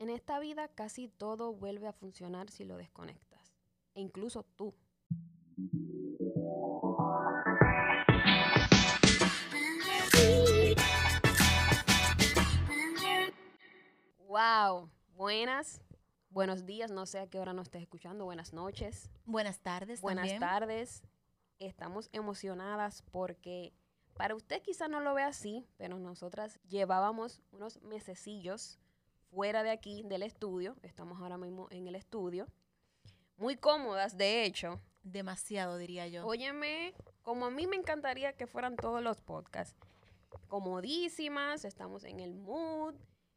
En esta vida casi todo vuelve a funcionar si lo desconectas, e incluso tú. Wow, buenas, buenos días, no sé a qué hora nos estés escuchando, buenas noches, Buenas tardes buenas también. tardes. Estamos emocionadas porque para usted quizá no lo vea así, pero nosotras llevábamos unos mesecillos fuera de aquí del estudio, estamos ahora mismo en el estudio, muy cómodas de hecho. Demasiado, diría yo. Óyeme, como a mí me encantaría que fueran todos los podcasts, comodísimas, estamos en el mood,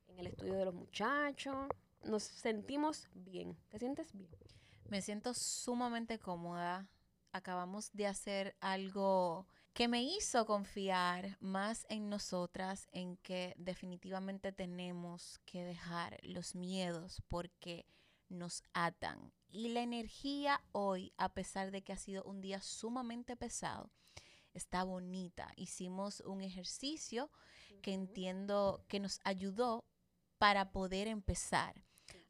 en el estudio de los muchachos, nos sentimos bien. ¿Te sientes bien? Me siento sumamente cómoda. Acabamos de hacer algo que me hizo confiar más en nosotras, en que definitivamente tenemos que dejar los miedos porque nos atan. Y la energía hoy, a pesar de que ha sido un día sumamente pesado, está bonita. Hicimos un ejercicio que entiendo que nos ayudó para poder empezar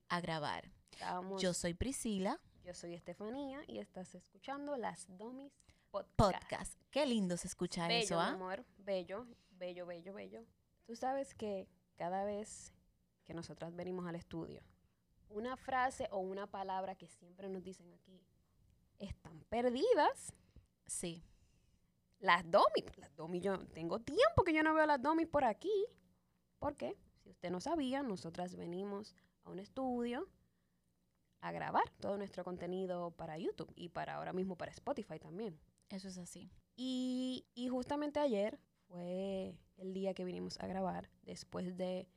a grabar. Estábamos- Yo soy Priscila, Yo soy Estefanía y estás escuchando Las Domis Podcast. podcast. Qué lindo se escucha Bello, eso, ¿ah? amor. Bello, bello, bello, bello. Tú sabes que cada vez que nosotras venimos al estudio, una frase o una palabra que siempre nos dicen aquí, están perdidas. Sí. Las domis. Las domis, yo tengo tiempo que yo no veo las domis por aquí. ¿Por qué? Si usted no sabía, nosotras venimos a un estudio a grabar todo nuestro contenido para YouTube y para ahora mismo para Spotify también. Eso es así. Y, y justamente ayer fue el día que vinimos a grabar después de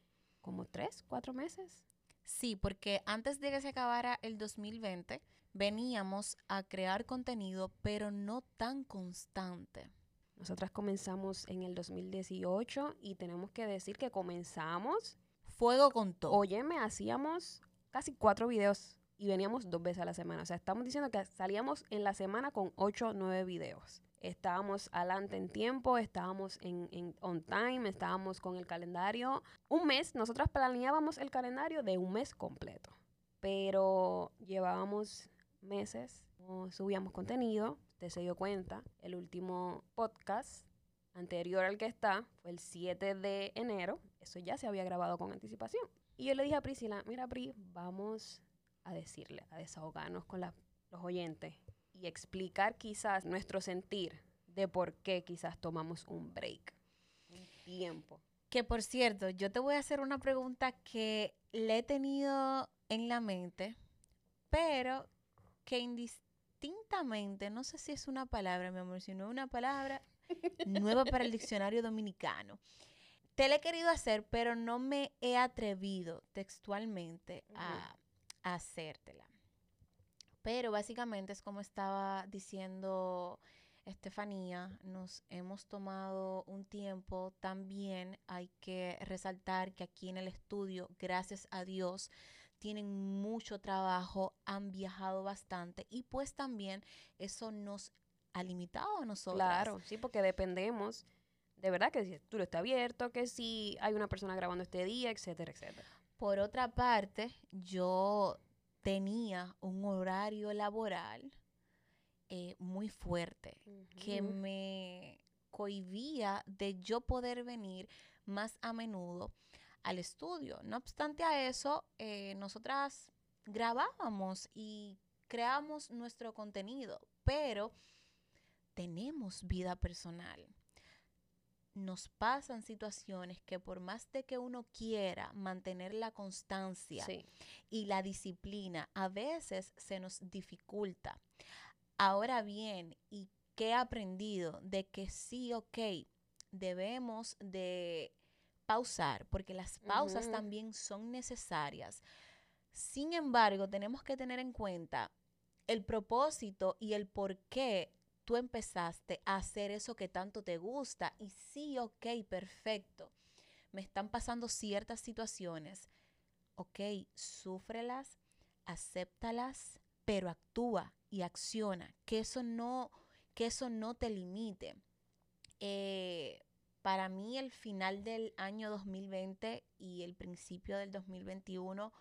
como tres, cuatro meses. Sí, porque antes de que se acabara el 2020, veníamos a crear contenido, pero no tan constante. Nosotras comenzamos en el 2018 y tenemos que decir que comenzamos, Fuego con todo. óyeme, hacíamos casi cuatro videos y veníamos dos veces a la semana. O sea, estamos diciendo que salíamos en la semana con ocho o nueve videos. Estábamos adelante en tiempo, estábamos en, en on time, estábamos con el calendario. Un mes, nosotras planeábamos el calendario de un mes completo. Pero llevábamos meses, no subíamos contenido. Usted se dio cuenta, el último podcast anterior al que está fue el 7 de enero. Eso ya se había grabado con anticipación. Y yo le dije a Priscila, mira Pri, vamos a decirle, a desahogarnos con la- los oyentes y explicar quizás nuestro sentir de por qué quizás tomamos un break, un tiempo. Que por cierto, yo te voy a hacer una pregunta que le he tenido en la mente, pero que indistintamente, no sé si es una palabra, mi amor, si no es una palabra nueva para el diccionario dominicano. Te la he querido hacer, pero no me he atrevido textualmente a hacértela. Pero básicamente es como estaba diciendo Estefanía, nos hemos tomado un tiempo. También hay que resaltar que aquí en el estudio, gracias a Dios, tienen mucho trabajo, han viajado bastante y pues también eso nos ha limitado a nosotros. Claro, sí, porque dependemos de verdad que si el estudio está abierto, que si hay una persona grabando este día, etcétera, etcétera. Por otra parte, yo tenía un horario laboral eh, muy fuerte que me cohibía de yo poder venir más a menudo al estudio. No obstante a eso, eh, nosotras grabábamos y creábamos nuestro contenido, pero tenemos vida personal. Nos pasan situaciones que por más de que uno quiera mantener la constancia Sí. y la disciplina a veces se nos dificulta. Ahora bien, ¿y qué he aprendido? De que sí, ok, debemos de pausar, porque las pausas también son necesarias. Sin embargo, tenemos que tener en cuenta el propósito y el por qué tú empezaste a hacer eso que tanto te gusta. Y sí, ok, perfecto. Me están pasando ciertas situaciones. Ok, súfrelas, acéptalas, pero actúa y acciona. Que eso no, que eso no te limite. Eh, para mí el final del año 2020 y el principio del 2021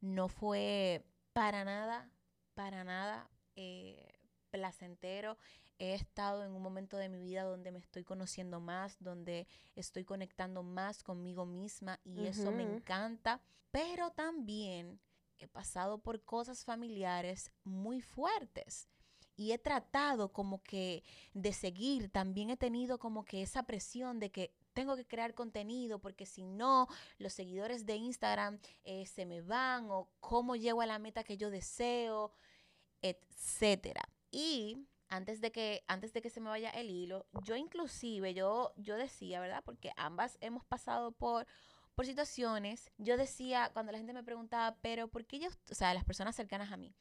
no fue para nada, para nada eh, placentero. He estado en un momento de mi vida donde me estoy conociendo más, donde estoy conectando más conmigo misma y eso me encanta. Pero también he pasado por cosas familiares muy fuertes y he tratado como que de seguir, también he tenido como que esa presión de que tengo que crear contenido porque si no, los seguidores de Instagram eh, se me van o cómo llego a la meta que yo deseo, etcétera. Y antes de que antes de que se me vaya el hilo, yo inclusive yo yo decía, ¿verdad? Porque ambas hemos pasado por por situaciones, yo decía, cuando la gente me preguntaba, pero ¿por qué ya, o sea, las personas cercanas a mí,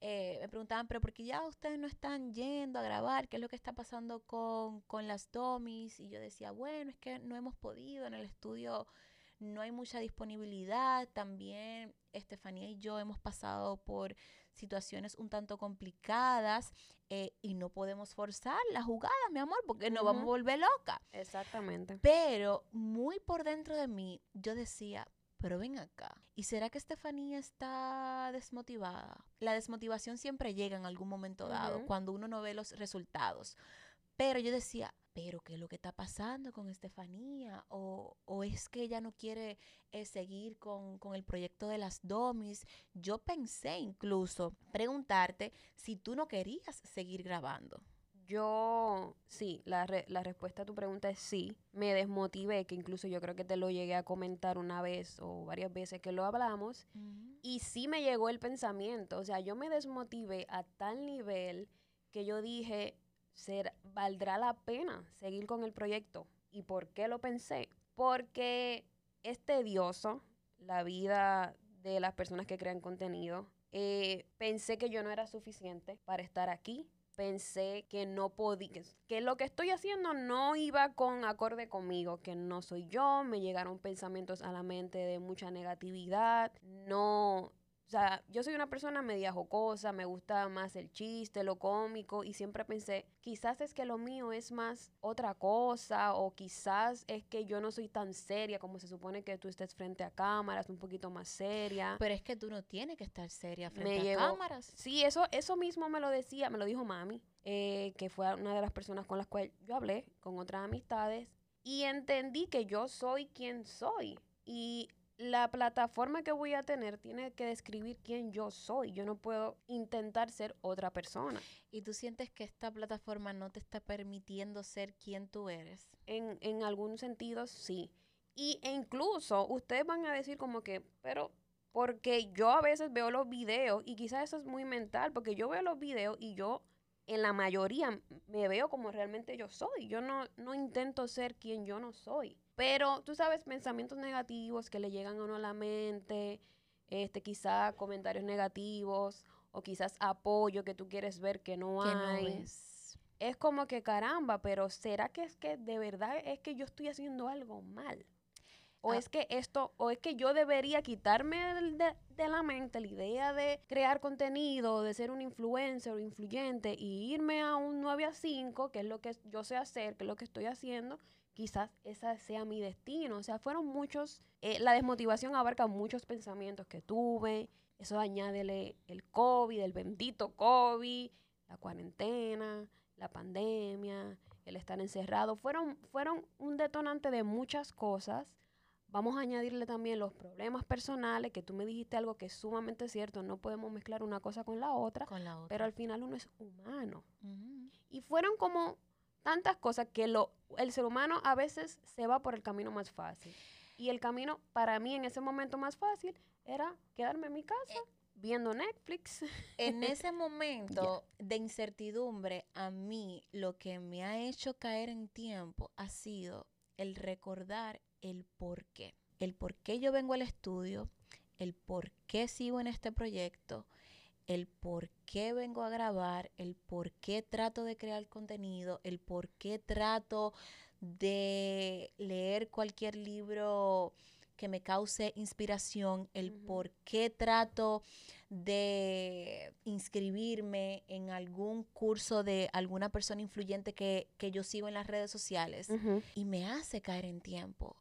eh, me preguntaban, pero ¿por qué ya ustedes no están yendo a grabar? ¿Qué es lo que está pasando con, con las domis? Y yo decía, bueno, es que no hemos podido en el estudio no hay mucha disponibilidad. También Estefanía y yo hemos pasado por situaciones un tanto complicadas eh, y no podemos forzar la jugada, mi amor, porque nos vamos a volver loca. Exactamente. Pero muy por dentro de mí, yo decía, pero ven acá. ¿Y será que Estefanía está desmotivada? La desmotivación siempre llega en algún momento dado, cuando uno no ve los resultados. Pero yo decía, pero ¿qué es lo que está pasando con Estefanía? ¿O, es que ella no quiere eh, seguir con, el proyecto de las domis? Yo pensé incluso preguntarte si tú no querías seguir grabando. Yo, sí, la, la respuesta a tu pregunta es sí. Me desmotivé, que incluso yo creo que te lo llegué a comentar una vez o varias veces que lo hablamos. Y sí me llegó el pensamiento, o sea, yo me desmotivé a tal nivel que yo dije, ser, valdrá la pena seguir con el proyecto. ¿Y por qué lo pensé? Porque es tedioso la vida de las personas que crean contenido. Eh, pensé que yo no era suficiente para estar aquí. Pensé que no podía, que lo que estoy haciendo no iba con acorde conmigo, que no soy yo. Me llegaron pensamientos a la mente de mucha negatividad. No, o sea, yo soy una persona media jocosa, me gusta más el chiste, lo cómico y siempre pensé, quizás es que lo mío es más otra cosa o quizás es que yo no soy tan seria como se supone que tú estés frente a cámaras, un poquito más seria. Pero es que tú no tienes que estar seria frente a cámaras. Sí, eso, eso mismo me lo decía, me lo dijo mami, eh, que fue una de las personas con las cuales yo hablé, con otras amistades, y entendí que yo soy quien soy. Y la plataforma que voy a tener tiene que describir quién yo soy. Yo no puedo intentar ser otra persona. ¿Y tú sientes que esta plataforma no te está permitiendo ser quien tú eres? En, en algún sentido, sí. Y, e incluso ustedes van a decir como que, pero porque yo a veces veo los videos y quizás eso es muy mental, porque yo veo los videos y yo en la mayoría me veo como realmente yo soy. Yo no, no intento ser quien yo no soy. Pero tú sabes, pensamientos negativos que le llegan a uno a la mente, este, quizá comentarios negativos o quizás apoyo que tú quieres ver que no hay. es. es como que caramba, pero ¿será que es que de verdad es que yo estoy haciendo algo mal? O ah. es que esto, o es que yo debería quitarme de, de, la mente la idea de crear contenido, de ser un influencer o influyente y irme a un 9 a 5, que es lo que yo sé hacer, que es lo que estoy haciendo, quizás esa sea mi destino. O sea, fueron muchos, eh, la desmotivación abarca muchos pensamientos que tuve. Eso añádele el COVID, el bendito COVID, la cuarentena, la pandemia, el estar encerrado. Fueron, fueron un detonante de muchas cosas. Vamos a añadirle también los problemas personales, que tú me dijiste algo que es sumamente cierto, no podemos mezclar una cosa con la otra, con la otra. pero al final uno es humano. Y fueron como tantas cosas que lo, el ser humano a veces se va por el camino más fácil. Y el camino para mí en ese momento más fácil era quedarme en mi casa viendo Netflix. En ese momento de incertidumbre, a mí lo que me ha hecho caer en tiempo ha sido el recordar el por qué. El por qué yo vengo al estudio, el por qué sigo en este proyecto, el por qué vengo a grabar, el por qué trato de crear contenido, el por qué trato de leer cualquier libro que me cause inspiración, el por qué trato de inscribirme en algún curso de alguna persona influyente que, que yo sigo en las redes sociales y me hace caer en tiempo.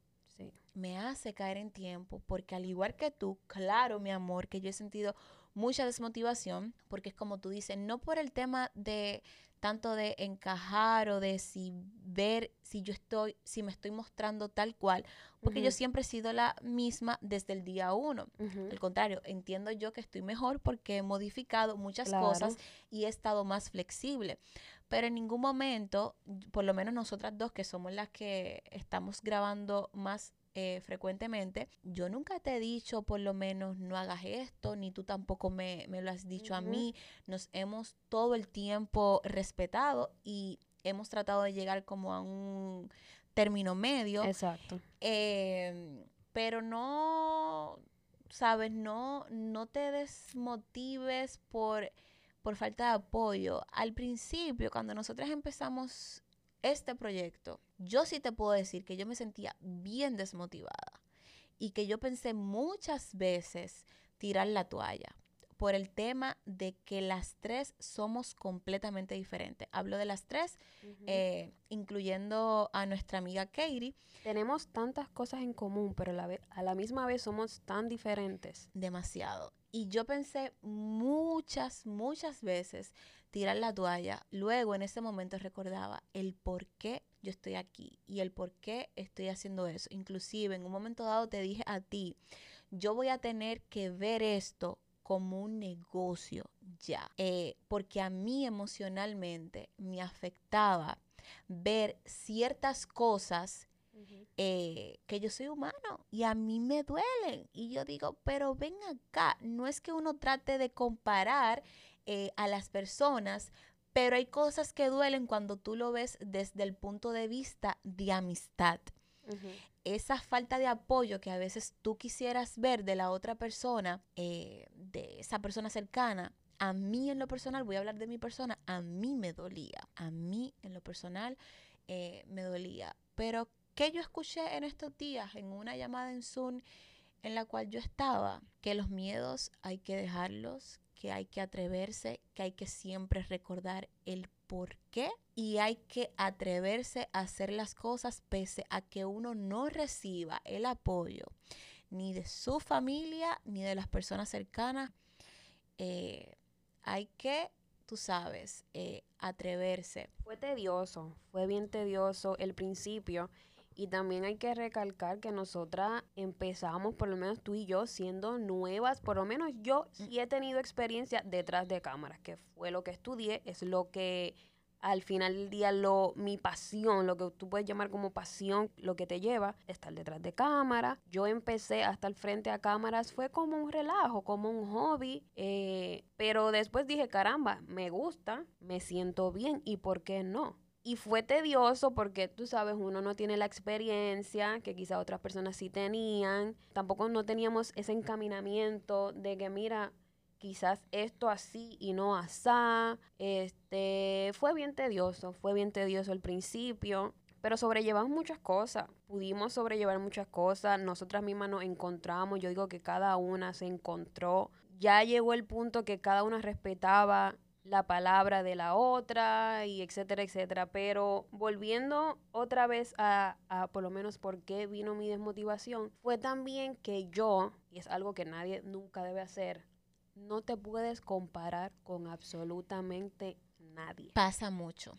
Me hace caer en tiempo porque al igual que tú, claro, mi amor, que yo he sentido mucha desmotivación, porque es como tú dices, no por el tema de tanto de encajar o de si ver si yo estoy, si me estoy mostrando tal cual, porque yo siempre he sido la misma desde el día uno. Al contrario, entiendo yo que estoy mejor porque he modificado muchas cosas y he estado más flexible. Pero en ningún momento, por lo menos nosotras dos, que somos las que estamos grabando más eh, frecuentemente, yo nunca te he dicho por lo menos no hagas esto, ni tú tampoco me, lo has dicho a mí. Nos hemos todo el tiempo respetado y hemos tratado de llegar como a un término medio. Exacto. Em, pero no, sabes, no, no te desmotives por, por falta de apoyo. Al principio, cuando nosotras empezamos este proyecto, yo sí te puedo decir que yo me sentía bien desmotivada y que yo pensé muchas veces tirar la toalla por el tema de que las tres somos completamente diferentes. Hablo de las tres, eh, incluyendo a nuestra amiga Katie. Tenemos tantas cosas en común, pero a la misma vez somos tan diferentes. Demasiado. Y yo pensé muchas, muchas veces tirar la toalla. Luego, en ese momento, recordaba el por qué yo estoy aquí y el por qué estoy haciendo eso. Inclusive, en un momento dado te dije a ti, yo voy a tener que ver esto como un negocio ya. Eh, porque a mí emocionalmente me afectaba ver ciertas cosas eh, que yo soy humano y a mí me duelen. Y yo digo, pero ven acá, no es que uno trate de comparar eh, a las personas, pero hay cosas que duelen cuando tú lo ves desde el punto de vista de amistad. Esa falta de apoyo que a veces tú quisieras ver de la otra persona, eh, de esa persona cercana, a mí en lo personal, voy a hablar de mi persona, a mí me dolía. A mí en lo personal eh, me dolía. Pero que yo escuché en estos días en una llamada en Zoom en la cual yo estaba, que los miedos hay que dejarlos, que hay que atreverse, que hay que siempre recordar el por qué y hay que atreverse a hacer las cosas pese a que uno no reciba el apoyo ni de su familia ni de las personas cercanas. Eh, hay que, tú sabes, eh, atreverse. Fue tedioso, fue bien tedioso el principio y también hay que recalcar que nosotras empezamos, por lo menos tú y yo, siendo nuevas. Por lo menos yo sí he tenido experiencia detrás de cámaras, que fue lo que estudié, es lo que al final del día lo mi pasión, lo que tú puedes llamar como pasión, lo que te lleva estar detrás de cámara. Yo empecé hasta el frente a cámaras, fue como un relajo, como un hobby, eh, pero después dije, caramba, me gusta, me siento bien y ¿por qué no? Y fue tedioso porque, tú sabes, uno no tiene la experiencia que quizá otras personas sí tenían. Tampoco no teníamos ese encaminamiento de que, mira, quizás esto así y no asá. Este, fue bien tedioso, fue bien tedioso al principio. Pero sobrellevamos muchas cosas, pudimos sobrellevar muchas cosas, nosotras mismas nos encontramos, yo digo que cada una se encontró, ya llegó el punto que cada una respetaba la palabra de la otra y etcétera, etcétera. Pero volviendo otra vez a, a, por lo menos por qué vino mi desmotivación, fue también que yo, y es algo que nadie nunca debe hacer, no te puedes comparar con absolutamente nadie. Pasa mucho.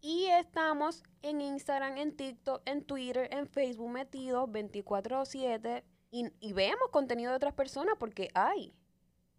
Y estamos en Instagram, en TikTok, en Twitter, en Facebook metidos 24/7 y, y vemos contenido de otras personas porque hay.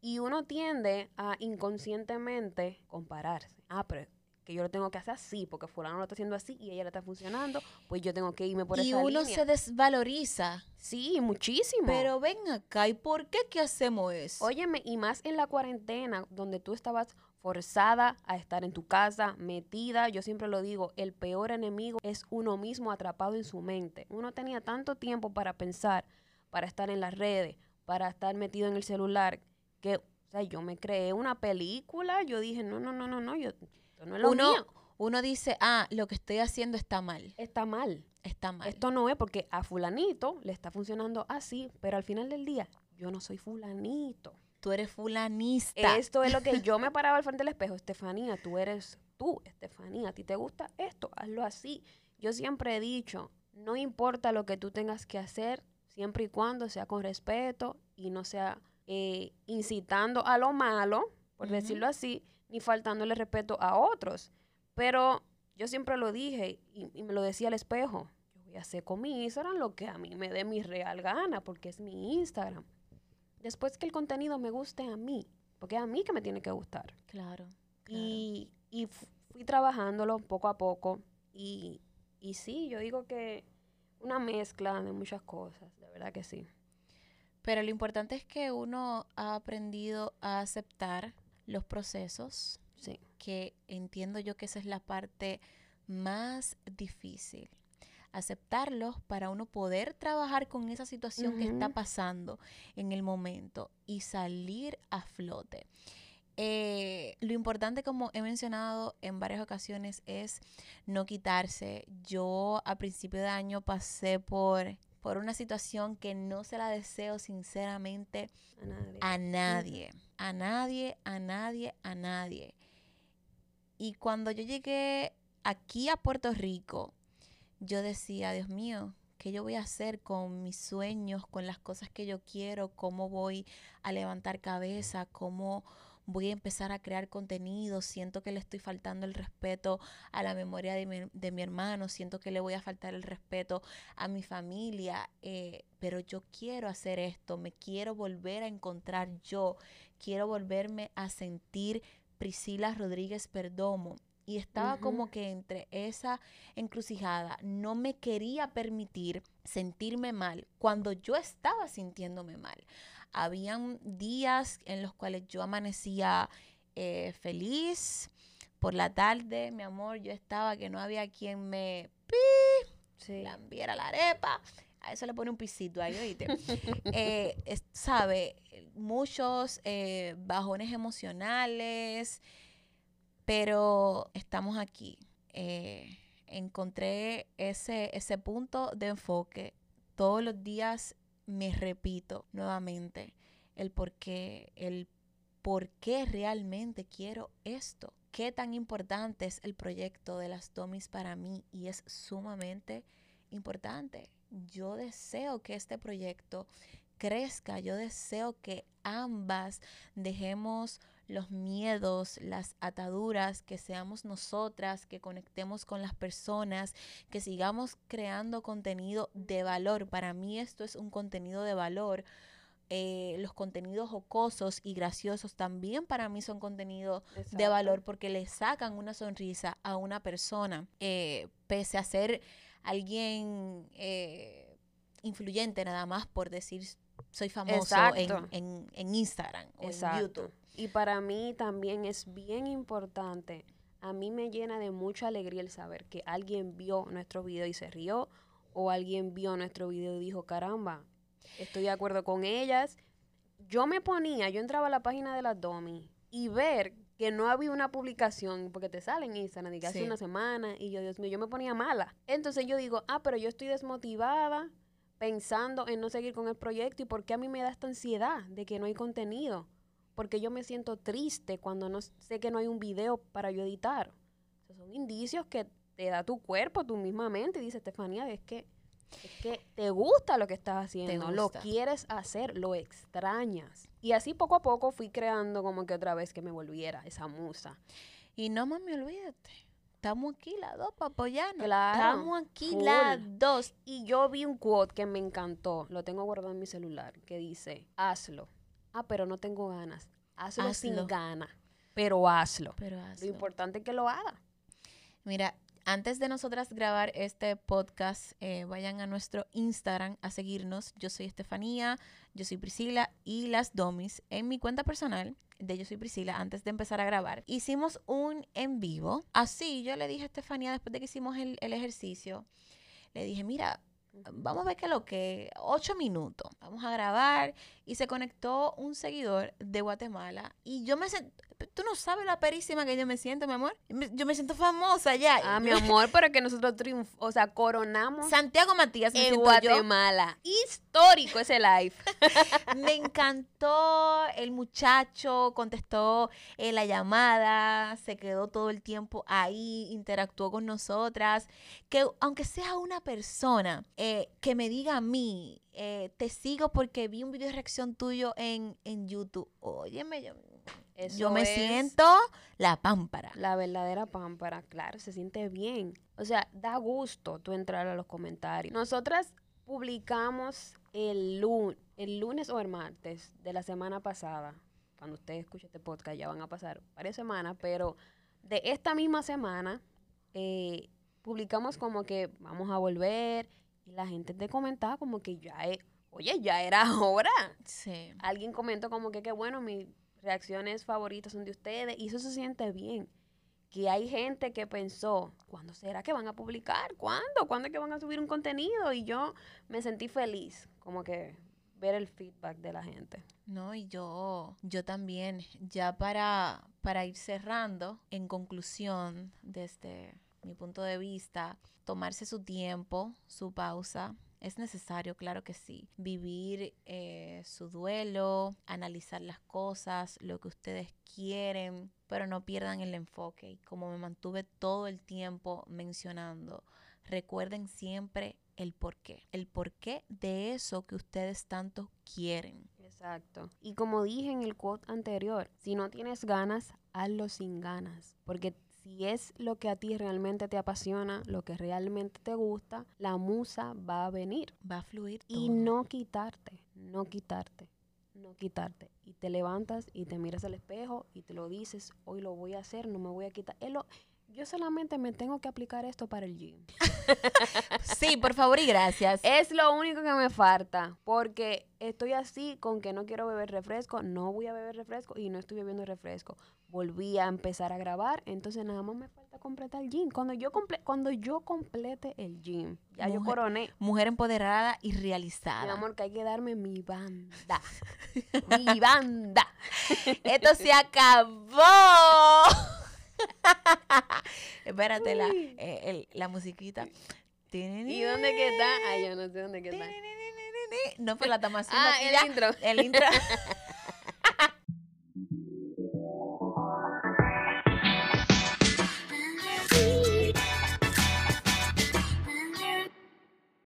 Y uno tiende a inconscientemente compararse. Ah, pero que yo lo tengo que hacer así, porque fulano lo está haciendo así y ella le está funcionando, pues yo tengo que irme por esa línea. Y uno se desvaloriza. Sí, muchísimo. Pero ven acá, ¿y por qué que hacemos eso? Óyeme, y más en la cuarentena, donde tú estabas forzada a estar en tu casa, metida, yo siempre lo digo, el peor enemigo es uno mismo atrapado en su mente. Uno tenía tanto tiempo para pensar, para estar en las redes, para estar metido en el celular, que, o sea, yo me creé una película, yo dije, no, no, no, no, no, yo, no es lo uno, mío. uno dice, ah, lo que estoy haciendo está mal. Está mal. Está mal. Esto no es porque a fulanito le está funcionando así, pero al final del día yo no soy fulanito. Tú eres fulanista. Esto es lo que yo me paraba al frente del espejo. Estefanía, tú eres tú, Estefanía. ¿A ti te gusta esto? Hazlo así. Yo siempre he dicho, no importa lo que tú tengas que hacer, siempre y cuando sea con respeto y no sea eh, incitando a lo malo, por decirlo así, ni faltándole respeto a otros. Pero yo siempre lo dije y, y me lo decía al espejo. Yo voy a hacer con mi Instagram lo que a mí me dé mi real gana, porque es mi Instagram. Después que el contenido me guste a mí, porque es a mí que me tiene que gustar. Claro. claro. Y, y fu- fui trabajándolo poco a poco. Y, y sí, yo digo que una mezcla de muchas cosas, de verdad que sí. Pero lo importante es que uno ha aprendido a aceptar los procesos, Sí. que entiendo yo que esa es la parte más difícil. Aceptarlos para uno poder trabajar con esa situación que está pasando en el momento y salir a flote. Eh, lo importante, como he mencionado en varias ocasiones, es no quitarse. Yo a principio de año pasé por, por una situación que no se la deseo sinceramente A nadie. a nadie, a nadie, a nadie, a nadie. Y cuando yo llegué aquí a Puerto Rico, yo decía, Dios mío, ¿qué yo voy a hacer con mis sueños, con las cosas que yo quiero? ¿Cómo voy a levantar cabeza? ¿Cómo voy a empezar a crear contenido? Siento que le estoy faltando el respeto a la memoria de mi, de mi hermano, siento que le voy a faltar el respeto a mi familia, eh, pero yo quiero hacer esto, me quiero volver a encontrar yo, quiero volverme a sentir Priscila Rodríguez Perdomo. Y estaba como que entre esa encrucijada, no me quería permitir sentirme mal cuando yo estaba sintiéndome mal. Habían días en los cuales yo amanecía eh, feliz, por la tarde, mi amor, yo estaba que no había quien me Sí. lambiera la arepa. A eso le pone un pisito ahí, oíste. Eh, es- sabe, muchos eh, bajones emocionales, pero estamos aquí. Encontré ese, ese punto de enfoque. Todos los días me repito nuevamente el por qué, el por qué realmente quiero esto. Qué tan importante es el proyecto de las Domis para mí y es sumamente importante. Yo deseo que este proyecto crezca, yo deseo que ambas dejemos los miedos, las ataduras, que seamos nosotras, que conectemos con las personas, que sigamos creando contenido de valor. Para mí esto es un contenido de valor. Eh, los contenidos jocosos y graciosos también para mí son contenido de valor porque le sacan una sonrisa a una persona, eh, pese a ser alguien eh, influyente nada más por decir soy famoso en, en- en Instagram o en. YouTube. Y para mí también es bien importante. A mí me llena de mucha alegría el saber que alguien vio nuestro video y se rió, o alguien vio nuestro video y dijo, caramba, estoy de acuerdo con ellas. Yo me ponía, yo entraba a la página de las Domi y ver que no había una publicación, porque te sale en Instagram, y que hace una semana, y yo, Dios mío, yo me ponía mala. Entonces yo digo, ah, pero yo estoy desmotivada pensando en no seguir con el proyecto, ¿y por qué a mí me da esta ansiedad de que no hay contenido? Porque yo me siento triste cuando no sé que no hay un video para yo editar. O sea, son indicios que te da tu cuerpo, tu misma mente, y dice Estefanía, es que, es que te gusta lo que estás haciendo, lo quieres hacer, lo extrañas. Y así poco a poco fui creando como que otra vez que me volviera esa musa. Y no mami, olvídate. Estamos aquí las dos para apoyarnos. Claro, Estamos aquí full. las dos. Y yo vi un quote que me encantó, lo tengo guardado en mi celular, que dice, hazlo. Ah, pero no tengo ganas. Hazlo, Hazlo. sin gana, pero hazlo. Pero Lo hazlo. importante es que lo haga. Mira, antes de nosotras grabar este podcast, eh, vayan a nuestro Instagram a seguirnos. Yo soy Estefanía, yo soy Priscila y las Domis en mi cuenta personal de Yo soy Priscila antes de empezar a grabar. Hicimos un en vivo. Así yo le dije a Estefanía después de que hicimos el, el ejercicio, le dije, mira, vamos a ver qué lo que, ocho minutos, vamos a grabar. Y se conectó un seguidor de Guatemala y yo me sent- tú no sabes la perísima que yo me siento, mi amor. Yo me siento famosa ya. Ah, mi amor, pero que nosotros triunf o sea, coronamos Santiago Matías me en yo. Guatemala. Histórico ese live. Me encantó el muchacho, contestó eh, la llamada, se quedó todo el tiempo ahí, interactuó con nosotras. Que aunque sea una persona eh, que me diga a mí, eh, te sigo porque vi un video de reacción tuyo en, en YouTube. Óyeme, yo, Eso yo me es siento la pámpara. La verdadera pámpara, claro, se siente bien. O sea, da gusto tú entrar a los comentarios. Nosotras publicamos el, lu- el lunes o el martes de la semana pasada. Cuando ustedes escuchen este podcast ya van a pasar varias semanas, pero de esta misma semana eh, publicamos como que vamos a volver y la gente te comentaba como que ya es, oye, ya era hora. Sí. Alguien comentó como que qué bueno, mis reacciones favoritas son de ustedes y eso se siente bien. Que hay gente que pensó, ¿cuándo será que van a publicar? ¿Cuándo? ¿Cuándo es que van a subir un contenido? Y yo me sentí feliz, como que ver el feedback de la gente. No, y yo, yo también, ya para, para ir cerrando, en conclusión, desde mi punto de vista, tomarse su tiempo, su pausa, es necesario, claro que sí. Vivir eh, su duelo, analizar las cosas, lo que ustedes quieren, pero no pierdan el enfoque. Y como me mantuve todo el tiempo mencionando, recuerden siempre el porqué, el porqué de eso que ustedes tanto quieren. Exacto. Y como dije en el quote anterior, si no tienes ganas, hazlo sin ganas. Porque si es lo que a ti realmente te apasiona, lo que realmente te gusta, la musa va a venir. Va a fluir Y no quitarte, no quitarte, no quitarte. Y te levantas y te miras al espejo y te lo dices, hoy lo voy a hacer, no me voy a quitar. Es lo- yo solamente me tengo que aplicar esto para el gym. Sí, por favor y gracias. Es lo único que me falta, porque estoy así con que no quiero beber refresco, no voy a beber refresco y no estoy bebiendo refresco. Volví a empezar a grabar, entonces nada más me falta completar el gym. Cuando yo, comple cuando yo complete el gym, ya yo coroné. Mujer empoderada y Mi realizada. amor, que hay que darme mi banda. mi banda. Esto se acabó. Espérate, la, eh, el- la musiquita. ¿Y dónde que está? Ay, yo no sé dónde que está. No, pero la estamos haciendo Ah, el ya. intro. El intro.